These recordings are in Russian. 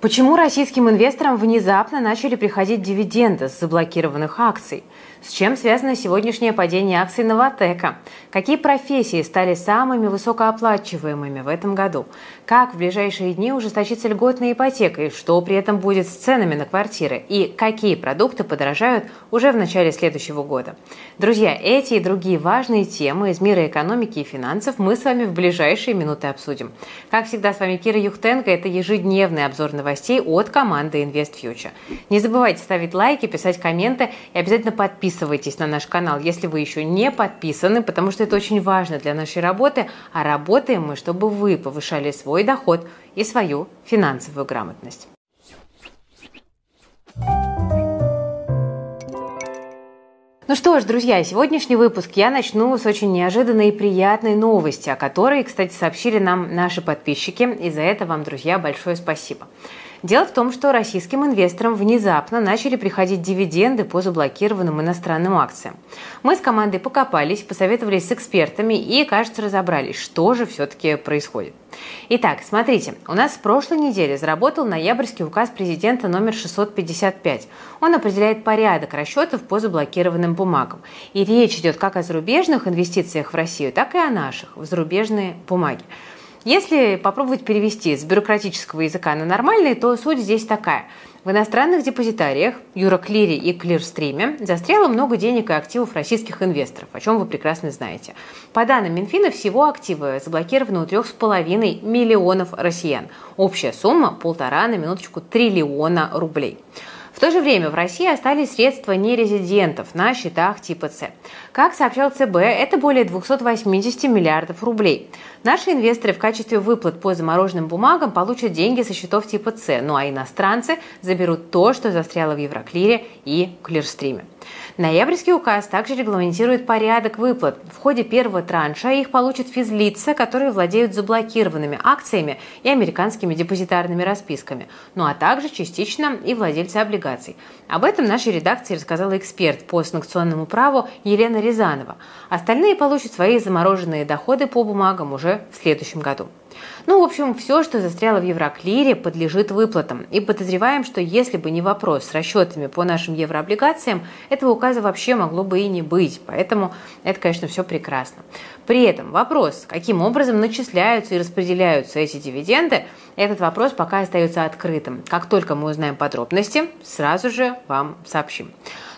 Почему российским инвесторам внезапно начали приходить дивиденды с заблокированных акций? С чем связано сегодняшнее падение акций Новотека? Какие профессии стали самыми высокооплачиваемыми в этом году? Как в ближайшие дни ужесточится льготная ипотека и что при этом будет с ценами на квартиры? И какие продукты подорожают уже в начале следующего года? Друзья, эти и другие важные темы из мира экономики и финансов мы с вами в ближайшие минуты обсудим. Как всегда, с вами Кира Юхтенко. Это ежедневный обзор новостей от команды InvestFuture. Не забывайте ставить лайки, писать комменты и обязательно подписывайтесь на наш канал, если вы еще не подписаны, потому что это очень важно для нашей работы, а работаем мы, чтобы вы повышали свой доход и свою финансовую грамотность. Ну что ж, друзья, сегодняшний выпуск я начну с очень неожиданной и приятной новости, о которой, кстати, сообщили нам наши подписчики, и за это вам, друзья, большое спасибо. Дело в том, что российским инвесторам внезапно начали приходить дивиденды по заблокированным иностранным акциям. Мы с командой покопались, посоветовались с экспертами и, кажется, разобрались, что же все-таки происходит. Итак, смотрите, у нас с прошлой недели заработал ноябрьский указ президента номер 655. Он определяет порядок расчетов по заблокированным бумагам. И речь идет как о зарубежных инвестициях в Россию, так и о наших в зарубежные бумаги. Если попробовать перевести с бюрократического языка на нормальный, то суть здесь такая. В иностранных депозитариях, Юроклире и Клирстриме застряло много денег и активов российских инвесторов, о чем вы прекрасно знаете. По данным Минфина, всего активы заблокированы у 3,5 миллионов россиян. Общая сумма – полтора, на минуточку, триллиона рублей. В то же время в России остались средства нерезидентов на счетах типа С. Как сообщал ЦБ, это более 280 миллиардов рублей. Наши инвесторы в качестве выплат по замороженным бумагам получат деньги со счетов типа С, ну а иностранцы заберут то, что застряло в Евроклире и Клирстриме. Ноябрьский указ также регламентирует порядок выплат. В ходе первого транша их получат физлица, которые владеют заблокированными акциями и американскими депозитарными расписками, ну а также частично и владельцы облигаций. Об этом нашей редакции рассказала эксперт по санкционному праву Елена Рязанова. Остальные получат свои замороженные доходы по бумагам уже в следующем году. Ну, в общем, все, что застряло в Евроклире, подлежит выплатам. И подозреваем, что если бы не вопрос с расчетами по нашим еврооблигациям, этого указа вообще могло бы и не быть. Поэтому это, конечно, все прекрасно. При этом вопрос, каким образом начисляются и распределяются эти дивиденды, этот вопрос пока остается открытым. Как только мы узнаем подробности, сразу же вам сообщим.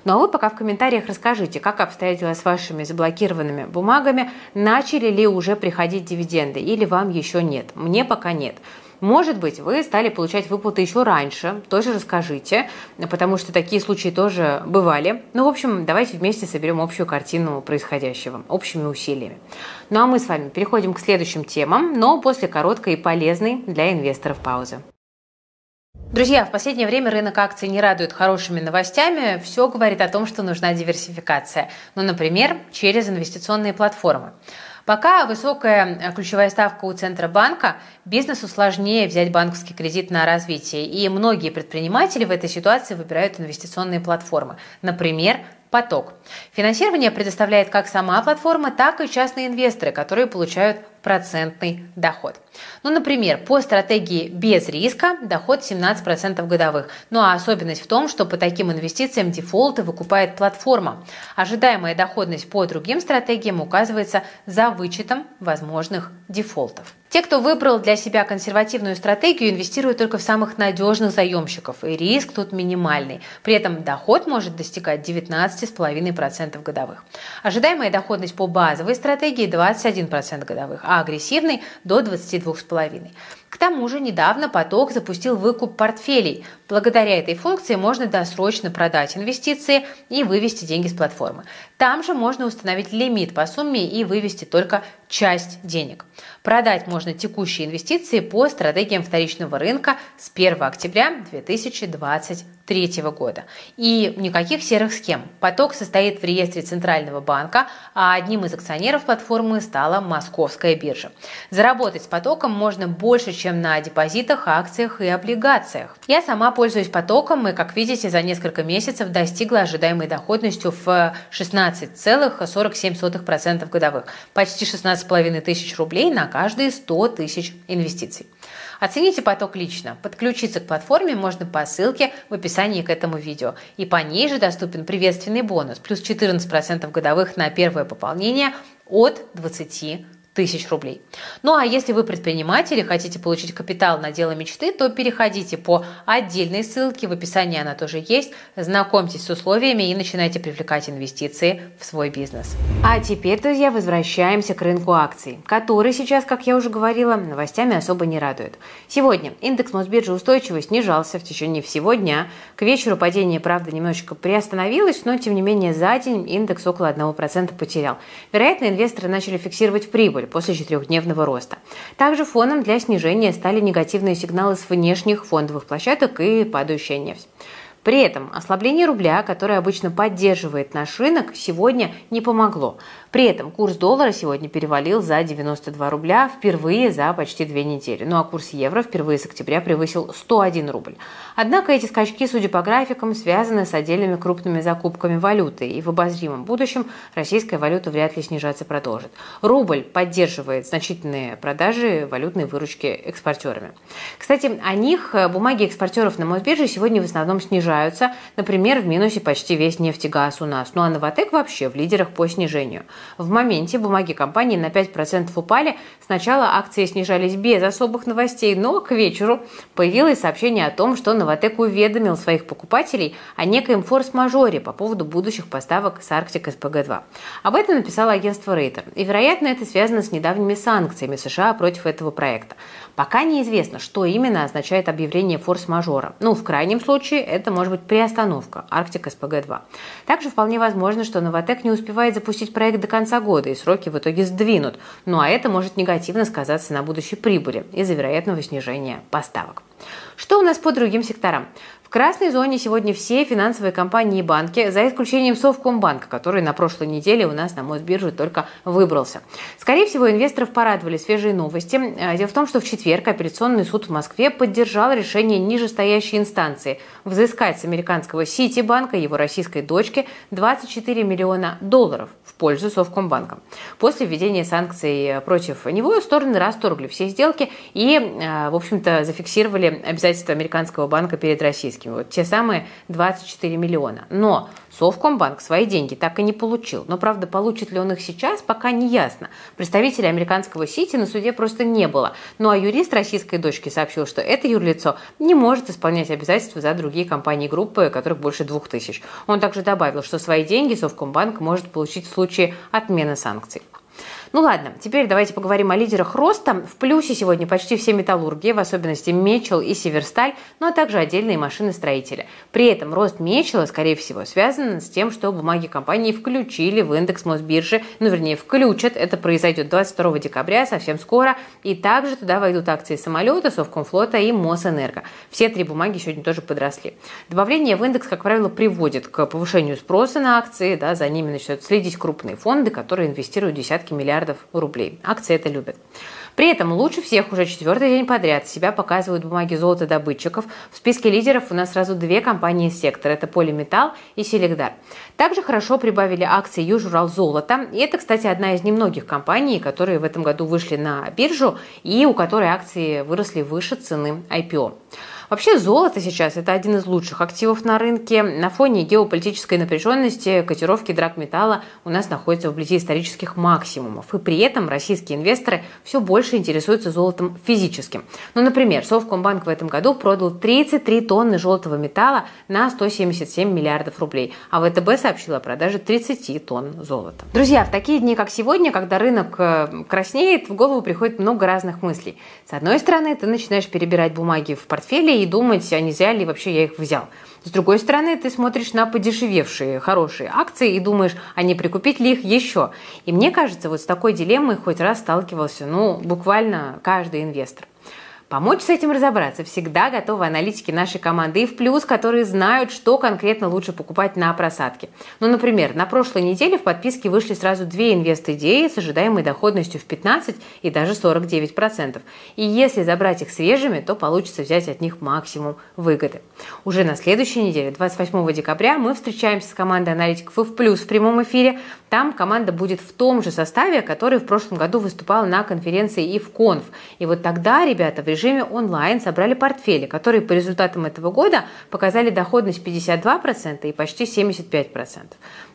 Ну а вы пока в комментариях расскажите, как обстоят дела с вашими заблокированными бумагами, начали ли уже приходить дивиденды или вам еще нет. Мне пока нет. Может быть, вы стали получать выплаты еще раньше, тоже расскажите, потому что такие случаи тоже бывали. Ну, в общем, давайте вместе соберем общую картину происходящего, общими усилиями. Ну а мы с вами переходим к следующим темам, но после короткой и полезной для инвесторов паузы. Друзья, в последнее время рынок акций не радует хорошими новостями. Все говорит о том, что нужна диверсификация. Ну, например, через инвестиционные платформы. Пока высокая ключевая ставка у Центробанка, бизнесу сложнее взять банковский кредит на развитие. И многие предприниматели в этой ситуации выбирают инвестиционные платформы. Например, поток. Финансирование предоставляет как сама платформа, так и частные инвесторы, которые получают процентный доход. Ну, например, по стратегии без риска доход 17% годовых. Ну а особенность в том, что по таким инвестициям дефолты выкупает платформа. Ожидаемая доходность по другим стратегиям указывается за вычетом возможных дефолтов. Те, кто выбрал для себя консервативную стратегию, инвестируют только в самых надежных заемщиков, и риск тут минимальный. При этом доход может достигать 19,5% годовых. Ожидаемая доходность по базовой стратегии 21% годовых, а агрессивной до 22,5%. К тому же недавно поток запустил выкуп портфелей. Благодаря этой функции можно досрочно продать инвестиции и вывести деньги с платформы. Там же можно установить лимит по сумме и вывести только часть денег. Продать можно текущие инвестиции по стратегиям вторичного рынка с 1 октября 2023 года. И никаких серых схем. Поток состоит в реестре Центрального банка, а одним из акционеров платформы стала Московская биржа. Заработать с потоком можно больше, чем на депозитах, акциях и облигациях. Я сама пользуюсь потоком и, как видите, за несколько месяцев достигла ожидаемой доходностью в 16,47% годовых. Почти 16,5 тысяч рублей на каждые 100 тысяч инвестиций. Оцените поток лично. Подключиться к платформе можно по ссылке в описании к этому видео. И по ней же доступен приветственный бонус, плюс 14% годовых на первое пополнение от 20 тысяч рублей. Ну а если вы предприниматель и хотите получить капитал на дело мечты, то переходите по отдельной ссылке, в описании она тоже есть, знакомьтесь с условиями и начинайте привлекать инвестиции в свой бизнес. А теперь, друзья, возвращаемся к рынку акций, который сейчас, как я уже говорила, новостями особо не радует. Сегодня индекс Мосбиржи устойчиво снижался в течение всего дня. К вечеру падение, правда, немножечко приостановилось, но тем не менее за день индекс около 1% потерял. Вероятно, инвесторы начали фиксировать прибыль, прибыль после четырехдневного роста. Также фоном для снижения стали негативные сигналы с внешних фондовых площадок и падающая нефть. При этом ослабление рубля, которое обычно поддерживает наш рынок, сегодня не помогло. При этом курс доллара сегодня перевалил за 92 рубля впервые за почти две недели. Ну а курс евро впервые с октября превысил 101 рубль. Однако эти скачки, судя по графикам, связаны с отдельными крупными закупками валюты. И в обозримом будущем российская валюта вряд ли снижаться продолжит. Рубль поддерживает значительные продажи валютной выручки экспортерами. Кстати, о них бумаги экспортеров на Мосбирже сегодня в основном снижаются. Например, в минусе почти весь нефтегаз у нас. Ну а Новотек вообще в лидерах по снижению. В моменте бумаги компании на 5% упали. Сначала акции снижались без особых новостей, но к вечеру появилось сообщение о том, что Новотек уведомил своих покупателей о некоем форс-мажоре по поводу будущих поставок с Арктик СПГ-2. Об этом написало агентство Рейтер. И, вероятно, это связано с недавними санкциями США против этого проекта. Пока неизвестно, что именно означает объявление форс-мажора. Ну, в крайнем случае, это может быть приостановка Арктик СПГ-2. Также вполне возможно, что Новотек не успевает запустить проект до конца года, и сроки в итоге сдвинут. Ну а это может негативно сказаться на будущей прибыли из-за вероятного снижения поставок. Что у нас по другим секторам? Красной зоне сегодня все финансовые компании и банки, за исключением Совкомбанка, который на прошлой неделе у нас на Мосбиржу только выбрался. Скорее всего, инвесторов порадовали свежие новости. А, дело в том, что в четверг апелляционный суд в Москве поддержал решение нижестоящей инстанции взыскать с американского Ситибанка, его российской дочки, 24 миллиона долларов в пользу Совкомбанка. После введения санкций против него стороны расторгли все сделки и, а, в общем-то, зафиксировали обязательства американского банка перед российским российскими, вот те самые 24 миллиона. Но Совкомбанк свои деньги так и не получил. Но, правда, получит ли он их сейчас, пока не ясно. Представителя американского Сити на суде просто не было. Ну а юрист российской дочки сообщил, что это юрлицо не может исполнять обязательства за другие компании группы, которых больше двух тысяч. Он также добавил, что свои деньги Совкомбанк может получить в случае отмены санкций. Ну ладно, теперь давайте поговорим о лидерах роста. В плюсе сегодня почти все металлурги, в особенности Мечел и Северсталь, ну а также отдельные машины-строители. При этом рост Мечела, скорее всего, связан с тем, что бумаги компании включили в индекс Мосбиржи, ну вернее включат, это произойдет 22 декабря, совсем скоро, и также туда войдут акции самолета, Совкомфлота и Мосэнерго. Все три бумаги сегодня тоже подросли. Добавление в индекс, как правило, приводит к повышению спроса на акции, да, за ними начинают следить крупные фонды, которые инвестируют десятки миллиардов миллиардов рублей. Акции это любят. При этом лучше всех уже четвертый день подряд себя показывают бумаги золотодобытчиков. В списке лидеров у нас сразу две компании сектора. Это Полиметалл и Селегдар. Также хорошо прибавили акции Южурал Золото. И это, кстати, одна из немногих компаний, которые в этом году вышли на биржу и у которой акции выросли выше цены IPO. Вообще золото сейчас это один из лучших активов на рынке. На фоне геополитической напряженности котировки драгметалла у нас находятся вблизи исторических максимумов. И при этом российские инвесторы все больше интересуются золотом физическим. Ну, например, Совкомбанк в этом году продал 33 тонны желтого металла на 177 миллиардов рублей, а ВТБ сообщила о продаже 30 тонн золота. Друзья, в такие дни, как сегодня, когда рынок э, краснеет, в голову приходит много разных мыслей. С одной стороны, ты начинаешь перебирать бумаги в портфеле и думать, а нельзя ли вообще я их взял. С другой стороны, ты смотришь на подешевевшие хорошие акции и думаешь, а не прикупить ли их еще. И мне кажется, вот с такой дилеммой хоть раз сталкивался, ну, буквально каждый инвестор. Помочь с этим разобраться всегда готовы аналитики нашей команды и в плюс, которые знают, что конкретно лучше покупать на просадке. Ну, например, на прошлой неделе в подписке вышли сразу две инвест-идеи с ожидаемой доходностью в 15 и даже 49%. И если забрать их свежими, то получится взять от них максимум выгоды. Уже на следующей неделе, 28 декабря, мы встречаемся с командой аналитиков и в плюс в прямом эфире. Там команда будет в том же составе, который в прошлом году выступала на конференции и в конф. И вот тогда, ребята, в режиме режиме онлайн собрали портфели, которые по результатам этого года показали доходность 52% и почти 75%.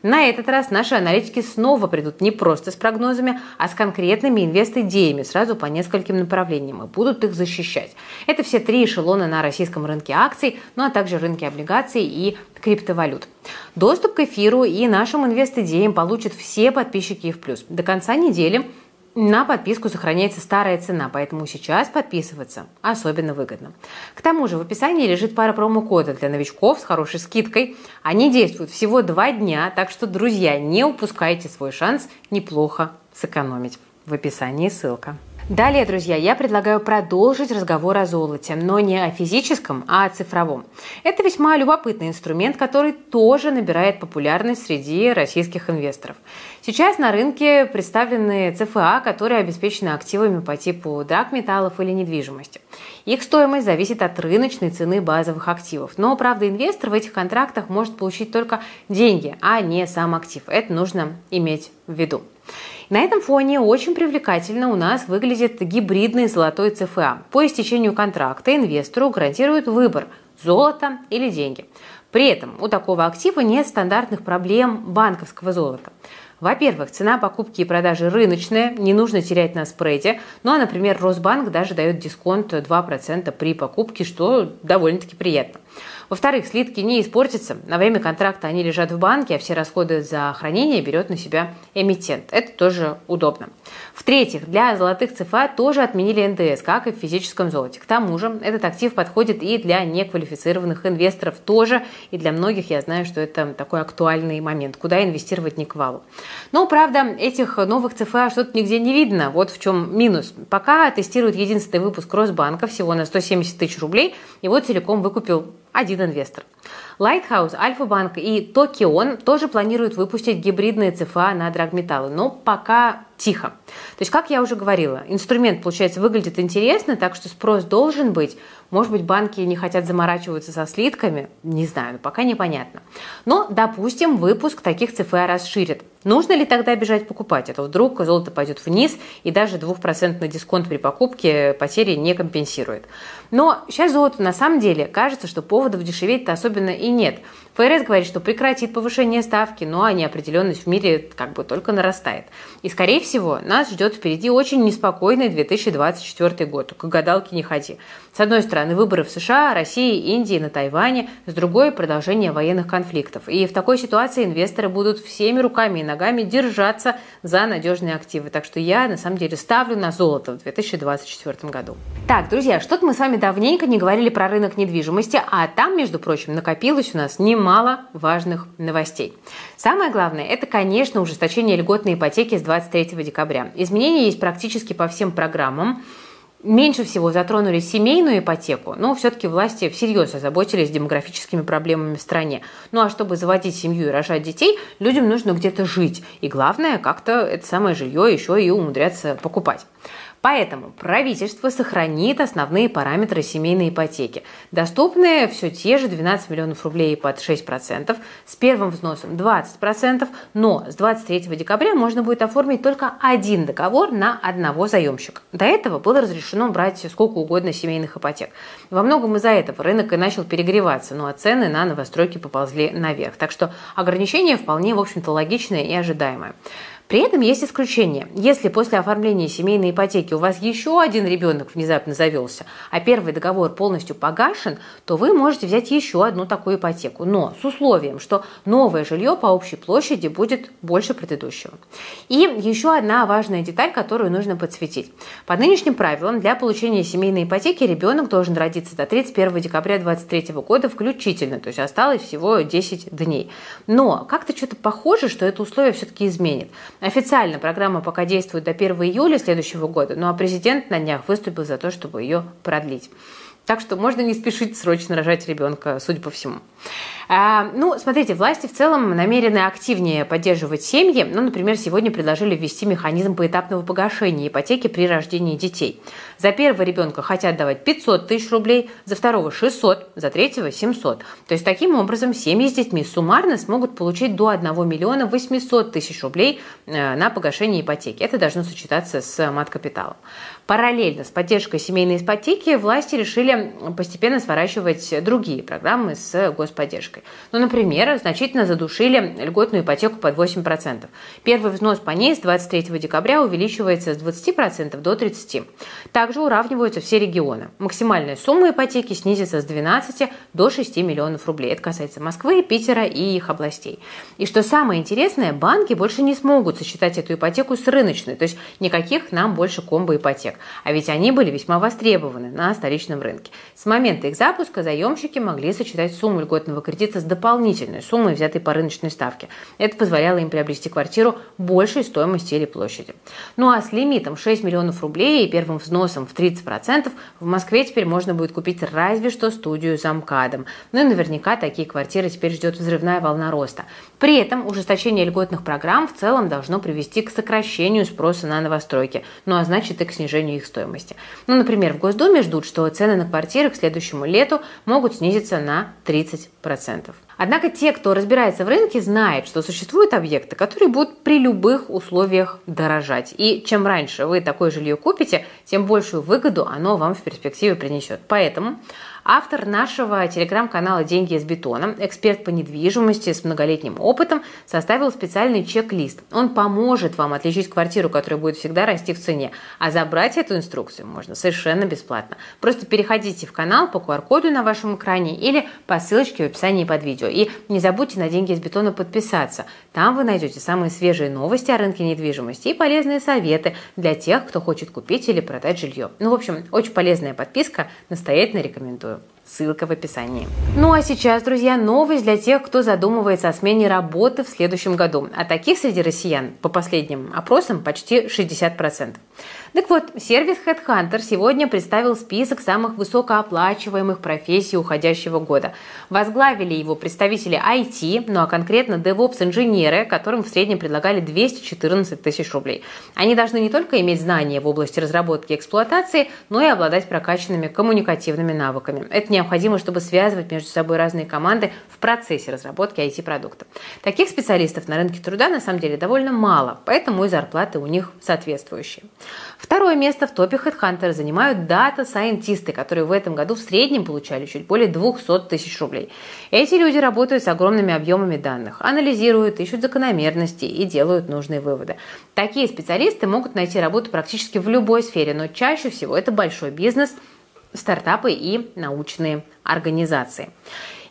На этот раз наши аналитики снова придут не просто с прогнозами, а с конкретными инвест-идеями сразу по нескольким направлениям и будут их защищать. Это все три эшелона на российском рынке акций, ну а также рынке облигаций и криптовалют. Доступ к эфиру и нашим инвест-идеям получат все подписчики в плюс. До конца недели на подписку сохраняется старая цена, поэтому сейчас подписываться особенно выгодно. К тому же в описании лежит пара промокодов для новичков с хорошей скидкой. Они действуют всего два дня, так что, друзья, не упускайте свой шанс неплохо сэкономить. В описании ссылка. Далее, друзья, я предлагаю продолжить разговор о золоте, но не о физическом, а о цифровом. Это весьма любопытный инструмент, который тоже набирает популярность среди российских инвесторов. Сейчас на рынке представлены ЦФА, которые обеспечены активами по типу драгметаллов или недвижимости. Их стоимость зависит от рыночной цены базовых активов. Но, правда, инвестор в этих контрактах может получить только деньги, а не сам актив. Это нужно иметь в виду. На этом фоне очень привлекательно у нас выглядит гибридный золотой ЦФА. По истечению контракта инвестору гарантируют выбор – золото или деньги. При этом у такого актива нет стандартных проблем банковского золота. Во-первых, цена покупки и продажи рыночная, не нужно терять на спреде. Ну а, например, Росбанк даже дает дисконт 2% при покупке, что довольно-таки приятно. Во-вторых, слитки не испортятся. На время контракта они лежат в банке, а все расходы за хранение берет на себя эмитент. Это тоже удобно. В-третьих, для золотых ЦФА тоже отменили НДС, как и в физическом золоте. К тому же этот актив подходит и для неквалифицированных инвесторов тоже, и для многих я знаю, что это такой актуальный момент, куда инвестировать не к валу. Но, правда, этих новых ЦФА что-то нигде не видно. Вот в чем минус. Пока тестируют единственный выпуск Росбанка всего на 170 тысяч рублей, его целиком выкупил один инвестор. Lighthouse, Альфа-банк и Токион тоже планируют выпустить гибридные ЦФА на драгметаллы, но пока тихо. То есть, как я уже говорила, инструмент, получается, выглядит интересно, так что спрос должен быть. Может быть, банки не хотят заморачиваться со слитками, не знаю, пока непонятно. Но, допустим, выпуск таких ЦФА расширит. Нужно ли тогда бежать покупать? Это вдруг золото пойдет вниз, и даже двухпроцентный дисконт при покупке потери не компенсирует. Но сейчас золото на самом деле кажется, что поводов дешеветь-то особенно и нет. ФРС говорит, что прекратит повышение ставки, но неопределенность в мире как бы только нарастает. И, скорее всего, нас ждет впереди очень неспокойный 2024 год. К гадалке не ходи. С одной стороны, выборы в США, России, Индии, на Тайване, с другой – продолжение военных конфликтов. И в такой ситуации инвесторы будут всеми руками и ногами держаться за надежные активы. Так что я, на самом деле, ставлю на золото в 2024 году. Так, друзья, что-то мы с вами давненько не говорили про рынок недвижимости, а там, между прочим, накопилось у нас немало важных новостей. Самое главное – это, конечно, ужесточение льготной ипотеки с 23 декабря. Изменения есть практически по всем программам. Меньше всего затронули семейную ипотеку, но все-таки власти всерьез озаботились демографическими проблемами в стране. Ну а чтобы заводить семью и рожать детей, людям нужно где-то жить. И главное, как-то это самое жилье еще и умудряться покупать. Поэтому правительство сохранит основные параметры семейной ипотеки. Доступны все те же 12 миллионов рублей под 6%, с первым взносом 20%, но с 23 декабря можно будет оформить только один договор на одного заемщика. До этого было разрешено брать сколько угодно семейных ипотек. Во многом из-за этого рынок и начал перегреваться, ну а цены на новостройки поползли наверх. Так что ограничения вполне, в общем-то, логичные и ожидаемые. При этом есть исключение. Если после оформления семейной ипотеки у вас еще один ребенок внезапно завелся, а первый договор полностью погашен, то вы можете взять еще одну такую ипотеку, но с условием, что новое жилье по общей площади будет больше предыдущего. И еще одна важная деталь, которую нужно подсветить. По нынешним правилам для получения семейной ипотеки ребенок должен родиться до 31 декабря 2023 года включительно, то есть осталось всего 10 дней. Но как-то что-то похоже, что это условие все-таки изменит. Официально программа пока действует до 1 июля следующего года, ну а президент на днях выступил за то, чтобы ее продлить. Так что можно не спешить срочно рожать ребенка, судя по всему. А, ну, смотрите, власти в целом намерены активнее поддерживать семьи. Ну, например, сегодня предложили ввести механизм поэтапного погашения ипотеки при рождении детей. За первого ребенка хотят давать 500 тысяч рублей, за второго 600, за третьего 700. То есть таким образом семьи с детьми суммарно смогут получить до 1 миллиона 800 тысяч рублей э, на погашение ипотеки. Это должно сочетаться с мат-капиталом. Параллельно с поддержкой семейной ипотеки власти решили постепенно сворачивать другие программы с господдержкой. Ну, например, значительно задушили льготную ипотеку под 8%. Первый взнос по ней с 23 декабря увеличивается с 20% до 30%. Также уравниваются все регионы. Максимальная сумма ипотеки снизится с 12 до 6 миллионов рублей. Это касается Москвы, Питера и их областей. И что самое интересное, банки больше не смогут сочетать эту ипотеку с рыночной, то есть никаких нам больше комбо-ипотек. А ведь они были весьма востребованы на столичном рынке. С момента их запуска заемщики могли сочетать сумму льготного кредита с дополнительной суммой, взятой по рыночной ставке. Это позволяло им приобрести квартиру большей стоимости или площади. Ну а с лимитом 6 миллионов рублей и первым взносом в 30% в Москве теперь можно будет купить разве что студию за МКАДом. Ну и наверняка такие квартиры теперь ждет взрывная волна роста. При этом ужесточение льготных программ в целом должно привести к сокращению спроса на новостройки, ну а значит и к снижению их стоимости. Ну, например, в Госдуме ждут, что цены на квартиры к следующему лету могут снизиться на 30%. Однако те, кто разбирается в рынке, знают, что существуют объекты, которые будут при любых условиях дорожать. И чем раньше вы такое жилье купите, тем большую выгоду оно вам в перспективе принесет. Поэтому Автор нашего телеграм-канала «Деньги из бетона», эксперт по недвижимости с многолетним опытом, составил специальный чек-лист. Он поможет вам отличить квартиру, которая будет всегда расти в цене. А забрать эту инструкцию можно совершенно бесплатно. Просто переходите в канал по QR-коду на вашем экране или по ссылочке в описании под видео. И не забудьте на «Деньги из бетона» подписаться. Там вы найдете самые свежие новости о рынке недвижимости и полезные советы для тех, кто хочет купить или продать жилье. Ну, в общем, очень полезная подписка, настоятельно рекомендую. Ссылка в описании. Ну а сейчас, друзья, новость для тех, кто задумывается о смене работы в следующем году. А таких среди россиян, по последним опросам, почти 60%. Так вот, сервис Headhunter сегодня представил список самых высокооплачиваемых профессий уходящего года. Возглавили его представители IT, ну а конкретно DevOps-инженеры, которым в среднем предлагали 214 тысяч рублей. Они должны не только иметь знания в области разработки и эксплуатации, но и обладать прокачанными коммуникативными навыками. Это необходимо, чтобы связывать между собой разные команды в процессе разработки IT-продукта. Таких специалистов на рынке труда на самом деле довольно мало, поэтому и зарплаты у них соответствующие. Второе место в топе HeadHunter занимают дата-сайентисты, которые в этом году в среднем получали чуть более 200 тысяч рублей. Эти люди работают с огромными объемами данных, анализируют, ищут закономерности и делают нужные выводы. Такие специалисты могут найти работу практически в любой сфере, но чаще всего это большой бизнес, стартапы и научные организации.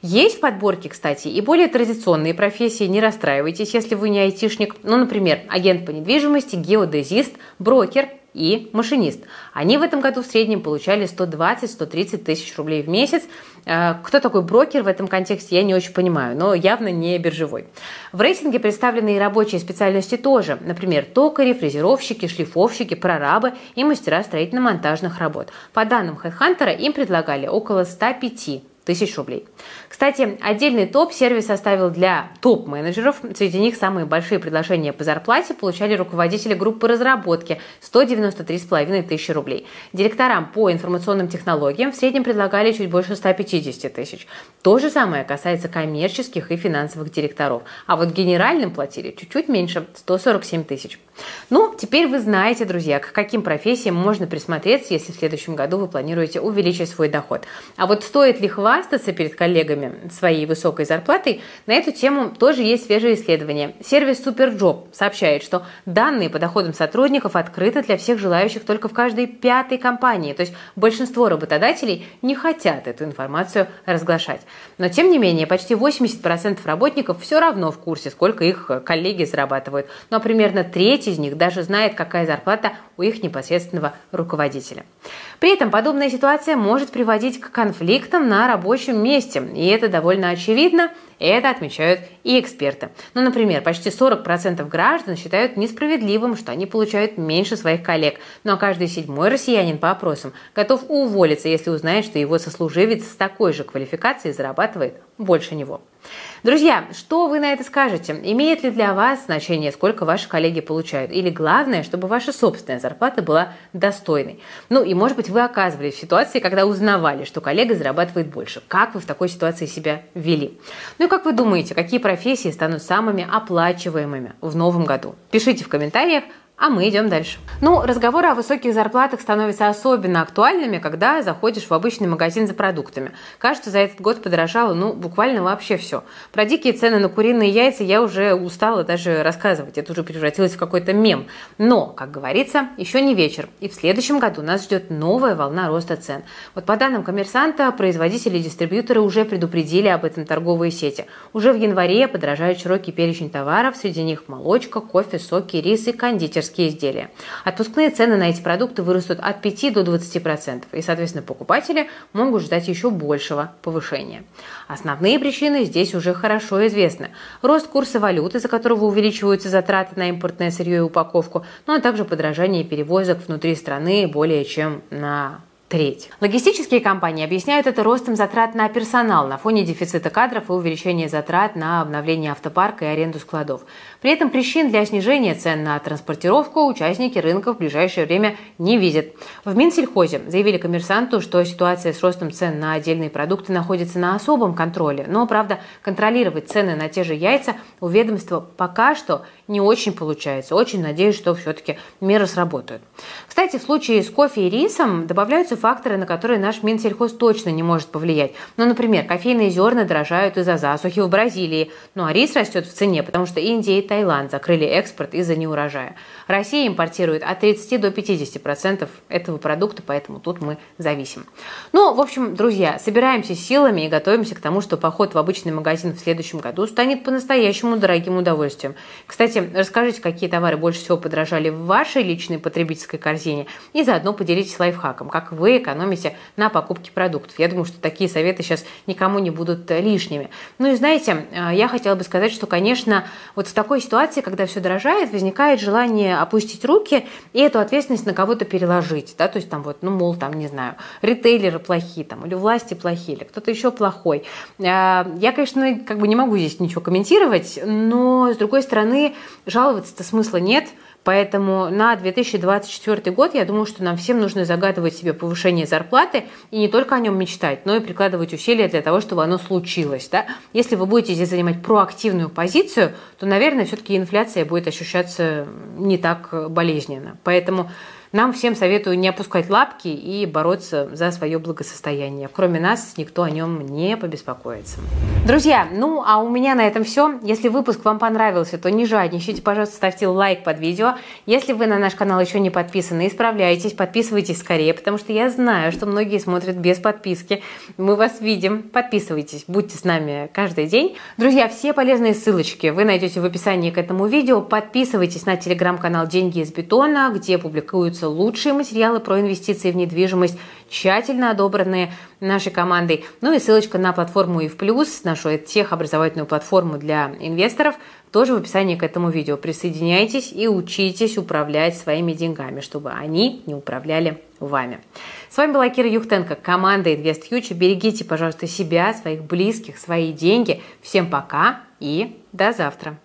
Есть в подборке, кстати, и более традиционные профессии. Не расстраивайтесь, если вы не айтишник. Ну, например, агент по недвижимости, геодезист, брокер – и машинист. Они в этом году в среднем получали 120-130 тысяч рублей в месяц. Э, кто такой брокер в этом контексте, я не очень понимаю, но явно не биржевой. В рейтинге представлены и рабочие специальности тоже. Например, токари, фрезеровщики, шлифовщики, прорабы и мастера строительно-монтажных работ. По данным HeadHunter им предлагали около 105 тысяч рублей. Кстати, отдельный топ сервис составил для топ-менеджеров. Среди них самые большие предложения по зарплате получали руководители группы разработки – 193,5 тысячи рублей. Директорам по информационным технологиям в среднем предлагали чуть больше 150 тысяч. То же самое касается коммерческих и финансовых директоров. А вот генеральным платили чуть-чуть меньше – 147 тысяч. Ну, теперь вы знаете, друзья, к каким профессиям можно присмотреться, если в следующем году вы планируете увеличить свой доход. А вот стоит ли хвастаться перед коллегами своей высокой зарплатой, на эту тему тоже есть свежее исследование. Сервис Superjob сообщает, что данные по доходам сотрудников открыты для всех желающих только в каждой пятой компании. То есть большинство работодателей не хотят эту информацию разглашать. Но тем не менее, почти 80% работников все равно в курсе, сколько их коллеги зарабатывают. Но примерно треть из них даже знает, какая зарплата у их непосредственного руководителя. При этом подобная ситуация может приводить к конфликтам на рабочем месте, и это довольно очевидно Это отмечают и эксперты. Ну, например, почти 40% граждан считают несправедливым, что они получают меньше своих коллег. Ну а каждый седьмой россиянин по опросам готов уволиться, если узнает, что его сослуживец с такой же квалификацией зарабатывает больше него. Друзья, что вы на это скажете? Имеет ли для вас значение, сколько ваши коллеги получают? Или главное, чтобы ваша собственная зарплата была достойной? Ну и, может быть, вы оказывались в ситуации, когда узнавали, что коллега зарабатывает больше. Как вы в такой ситуации себя вели? Ну и как вы думаете, какие профессии станут самыми оплачиваемыми в новом году? Пишите в комментариях, а мы идем дальше. Ну, разговоры о высоких зарплатах становятся особенно актуальными, когда заходишь в обычный магазин за продуктами. Кажется, за этот год подорожало, ну, буквально вообще все. Про дикие цены на куриные яйца я уже устала даже рассказывать. Это уже превратилось в какой-то мем. Но, как говорится, еще не вечер. И в следующем году нас ждет новая волна роста цен. Вот по данным коммерсанта, производители и дистрибьюторы уже предупредили об этом торговые сети. Уже в январе подорожает широкий перечень товаров, среди них молочка, кофе, соки, рис и кондитер кондитерские изделия. Отпускные цены на эти продукты вырастут от 5 до 20%, и, соответственно, покупатели могут ждать еще большего повышения. Основные причины здесь уже хорошо известны. Рост курса валюты, из-за которого увеличиваются затраты на импортное сырье и упаковку, ну а также подражание перевозок внутри страны более чем на треть. Логистические компании объясняют это ростом затрат на персонал на фоне дефицита кадров и увеличения затрат на обновление автопарка и аренду складов. При этом причин для снижения цен на транспортировку участники рынка в ближайшее время не видят. В Минсельхозе заявили коммерсанту, что ситуация с ростом цен на отдельные продукты находится на особом контроле. Но, правда, контролировать цены на те же яйца у ведомства пока что не очень получается. Очень надеюсь, что все-таки меры сработают. Кстати, в случае с кофе и рисом добавляются факторы, на которые наш Минсельхоз точно не может повлиять. Ну, например, кофейные зерна дорожают из-за засухи в Бразилии, ну а рис растет в цене, потому что Индия и Таиланд закрыли экспорт из-за неурожая. Россия импортирует от 30 до 50% этого продукта, поэтому тут мы зависим. Ну, в общем, друзья, собираемся силами и готовимся к тому, что поход в обычный магазин в следующем году станет по-настоящему дорогим удовольствием. Кстати, расскажите, какие товары больше всего подорожали в вашей личной потребительской корзине и заодно поделитесь лайфхаком, как вы экономите на покупке продуктов. Я думаю, что такие советы сейчас никому не будут лишними. Ну и знаете, э, я хотела бы сказать, что, конечно, вот в такой ситуации, когда все дорожает, возникает желание опустить руки и эту ответственность на кого-то переложить, да, то есть там вот, ну, мол, там, не знаю, ритейлеры плохие там, или власти плохие, или кто-то еще плохой. А, я, конечно, как бы не могу здесь ничего комментировать, но, с другой стороны, жаловаться-то смысла нет – Поэтому на 2024 год я думаю, что нам всем нужно загадывать себе повышение зарплаты и не только о нем мечтать, но и прикладывать усилия для того, чтобы оно случилось. Да? Если вы будете здесь занимать проактивную позицию, то, наверное, все-таки инфляция будет ощущаться не так болезненно. Поэтому нам всем советую не опускать лапки и бороться за свое благосостояние. Кроме нас, никто о нем не побеспокоится. Друзья, ну а у меня на этом все. Если выпуск вам понравился, то не жадничайте, пожалуйста, ставьте лайк под видео. Если вы на наш канал еще не подписаны, исправляйтесь, подписывайтесь скорее, потому что я знаю, что многие смотрят без подписки. Мы вас видим. Подписывайтесь, будьте с нами каждый день. Друзья, все полезные ссылочки вы найдете в описании к этому видео. Подписывайтесь на телеграм-канал «Деньги из бетона», где публикуются появляются лучшие материалы про инвестиции в недвижимость, тщательно одобренные нашей командой. Ну и ссылочка на платформу и в плюс, нашу техобразовательную платформу для инвесторов, тоже в описании к этому видео. Присоединяйтесь и учитесь управлять своими деньгами, чтобы они не управляли вами. С вами была Кира Юхтенко, команда InvestFuture. Берегите, пожалуйста, себя, своих близких, свои деньги. Всем пока и до завтра.